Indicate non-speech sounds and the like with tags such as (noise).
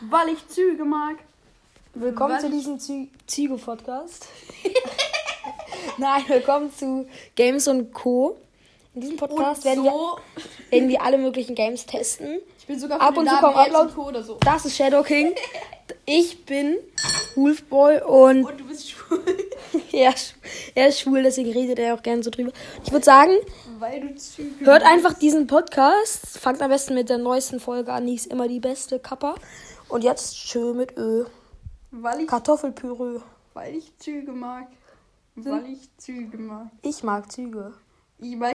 Weil ich Züge mag. Willkommen Was? zu diesem Zü Züge-Podcast. (laughs) Nein, willkommen zu Games und Co. In diesem Podcast werden, wir, so, werden wir alle möglichen Games testen. ich bin sogar Ab und zu kommen Upload- Co. oder so. Das ist Shadow King. (laughs) Ich bin Wolfboy und Und du bist schwul. (laughs) er, ist- er ist schwul, deswegen redet er auch gerne so drüber. Ich würde sagen, hört einfach diesen Podcast. Fangt am besten mit der neuesten Folge an. Die ist immer die beste Kappa. Und jetzt schön mit Ö. Weil ich, Kartoffelpüree. weil ich Züge mag. Weil ich Züge mag. Ich mag Züge. Ich, weil